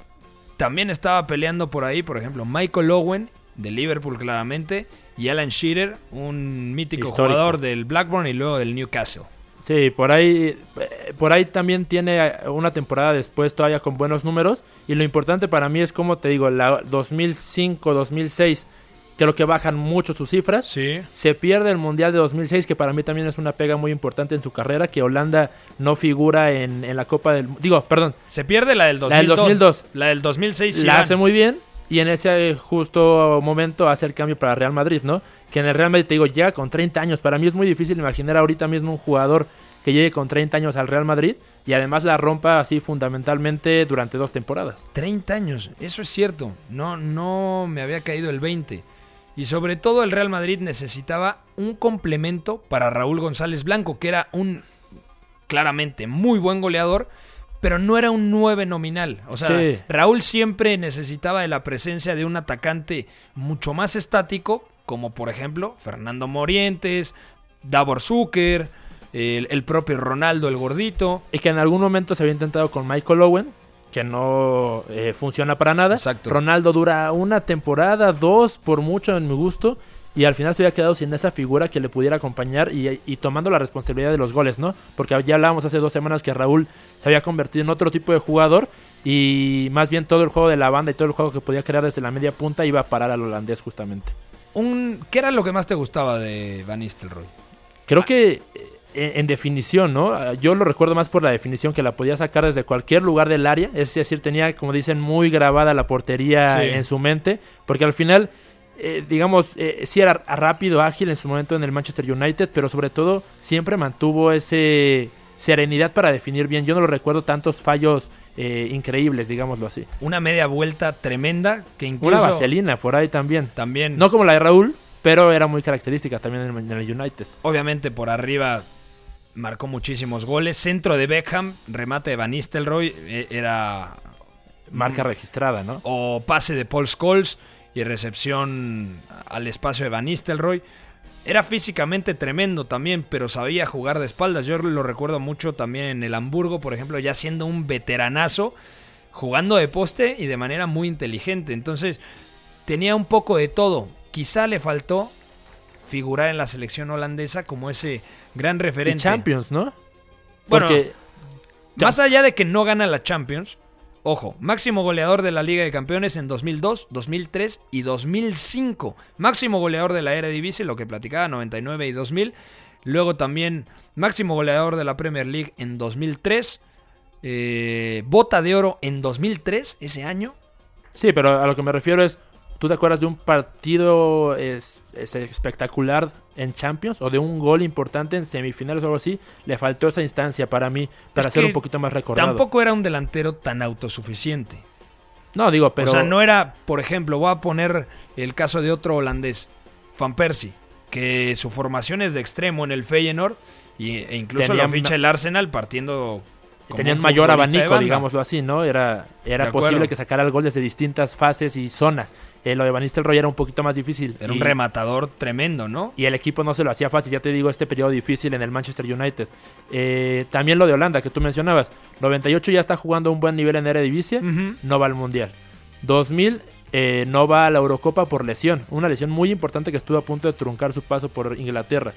también estaba peleando por ahí, por ejemplo, Michael Owen, de Liverpool claramente, y Alan Shearer, un mítico Histórico. jugador del Blackburn y luego del Newcastle. Sí, por ahí, eh, por ahí también tiene eh, una temporada después todavía con buenos números. Y lo importante para mí es, como te digo, la 2005-2006, creo que bajan mucho sus cifras. Se pierde el Mundial de 2006, que para mí también es una pega muy importante en su carrera, que Holanda no figura en, en la Copa del... Digo, perdón. Se pierde la del 2002. La del 2002. La del 2006 sí la van. hace muy bien y en ese justo momento hace el cambio para Real Madrid, ¿no? Que en el Real Madrid, te digo, llega con 30 años. Para mí es muy difícil imaginar ahorita mismo un jugador que llegue con 30 años al Real Madrid y además la rompa así fundamentalmente durante dos temporadas. 30 años, eso es cierto. No, no me había caído el 20. Y sobre todo el Real Madrid necesitaba un complemento para Raúl González Blanco, que era un claramente muy buen goleador, pero no era un 9 nominal. O sea, Sí. Raúl siempre necesitaba de la presencia de un atacante mucho más estático, como por ejemplo Fernando Morientes, Davor Zucker, el, el propio Ronaldo el gordito. Y que en algún momento se había intentado con Michael Owen, que no eh, funciona para nada. Ronaldo dura una temporada, dos por mucho en mi gusto. Y al final se había quedado sin esa figura que le pudiera acompañar y, y tomando la responsabilidad de los goles, ¿no? Porque ya hablábamos hace dos semanas que Raúl se había convertido en otro tipo de jugador y más bien todo el juego de la banda y todo el juego que podía crear desde la media punta iba a parar al holandés justamente. Un, ¿Qué era lo que más te gustaba de Van Nistelrooy? Creo que eh, en definición, ¿no? Ah, Yo lo recuerdo más por la definición que la podía sacar desde cualquier lugar del área. Es decir, tenía, como dicen, muy grabada la portería Sí. en su mente. Porque al final, eh, digamos, eh, sí era rápido, ágil en su momento en el Manchester United, pero sobre todo siempre mantuvo ese serenidad para definir bien. Yo no lo recuerdo tantos fallos eh, increíbles, digámoslo así. Una media vuelta tremenda que incluso... Una vaselina por ahí también. También. No como la de Raúl, pero era muy característica también en el- United. Obviamente por arriba marcó muchísimos goles. Centro de Beckham, remate de Van Nistelrooy, eh, era... Marca Mm. registrada, ¿no? O pase de Paul Scholes y recepción al espacio de Van Nistelrooy. Era físicamente tremendo también, pero sabía jugar de espaldas. Yo lo recuerdo mucho también en el Hamburgo, por ejemplo, ya siendo un veteranazo, jugando de poste y de manera muy inteligente. Entonces, tenía un poco de todo. Quizá le faltó figurar en la selección holandesa como ese gran Y referente. Champions, ¿no? Bueno, Porque más allá de que no gana la Champions, ojo, máximo goleador de la Liga de Campeones en 2002, 2003 y 2005. Máximo goleador de la Eredivisie, lo que platicaba, 99 y 2000. Luego también máximo goleador de la Premier League en 2003. eh, bota de oro en 2003, ese año. Sí, pero a lo que me refiero es, ¿tú te acuerdas de un partido es, es espectacular en Champions o de un gol importante en semifinales o algo así? Le faltó esa instancia para mí, para Es ser un poquito más recordado. Tampoco era un delantero tan autosuficiente. No, digo, pero... O sea, no era, por ejemplo, voy a poner el caso de otro holandés, Van Persie, que su formación es de extremo en el Feyenoord y, e incluso ficha el Arsenal partiendo Tenían mayor abanico, digámoslo así, ¿no? Era, era posible que sacara el gol desde distintas fases y zonas. Eh, lo de Van Nistelrooy era un poquito más difícil. Era un rematador tremendo, ¿no? y el equipo no se lo hacía fácil. Ya te digo, este periodo difícil en el Manchester United. Eh, también lo de Holanda, que tú mencionabas. 98 ya está jugando a un buen nivel en Eredivisie, Ujú. no va al Mundial. 2000 eh, no va a la Eurocopa por lesión. Una lesión muy importante que estuvo a punto de truncar su paso por Inglaterra.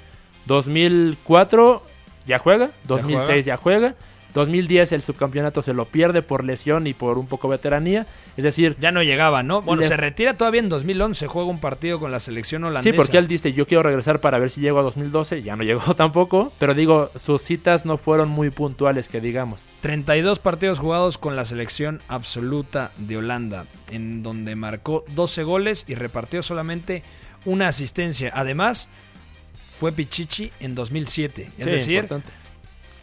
2004 ya juega, 2006 ya juega. 2010 el subcampeonato se lo pierde por lesión y por un poco veteranía. Es decir, ya no llegaba, ¿no? Bueno, le- se retira todavía en 2011, juega un partido con la selección holandesa. Sí, porque él dice, yo quiero regresar para ver si llego a 2012. Ya no llegó tampoco. Pero digo, sus citas no fueron muy puntuales, que digamos. 32 partidos jugados con la selección absoluta de Holanda, en donde marcó 12 goles y repartió solamente una asistencia. Además, fue Pichichi en 2007. Es Sí, decir, importante.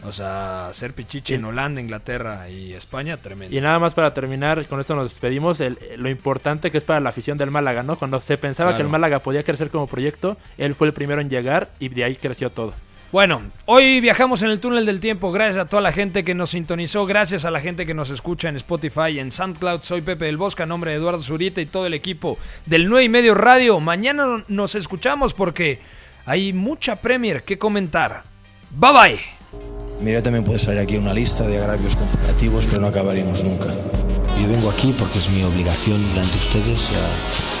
O sea, ser Pichichi Sí. en Holanda, Inglaterra y España, tremendo. Y nada más para terminar, con esto nos despedimos, el- lo importante que es para la afición del Málaga, ¿no? Cuando se pensaba Claro. que el Málaga podía crecer como proyecto, él fue el primero en llegar y de ahí creció todo. Bueno, hoy viajamos en el túnel del tiempo. Gracias a toda la gente que nos sintonizó. Gracias a la gente que nos escucha en Spotify en SoundCloud. Soy Pepe del Bosque, a nombre de Eduardo Zurita y todo el equipo del 9 y medio Radio. Mañana nos escuchamos porque hay mucha Premier que comentar. Bye bye. Mira, también puede salir aquí una lista de agravios comparativos, pero no acabaremos nunca. Yo vengo aquí porque es mi obligación delante de ustedes. ya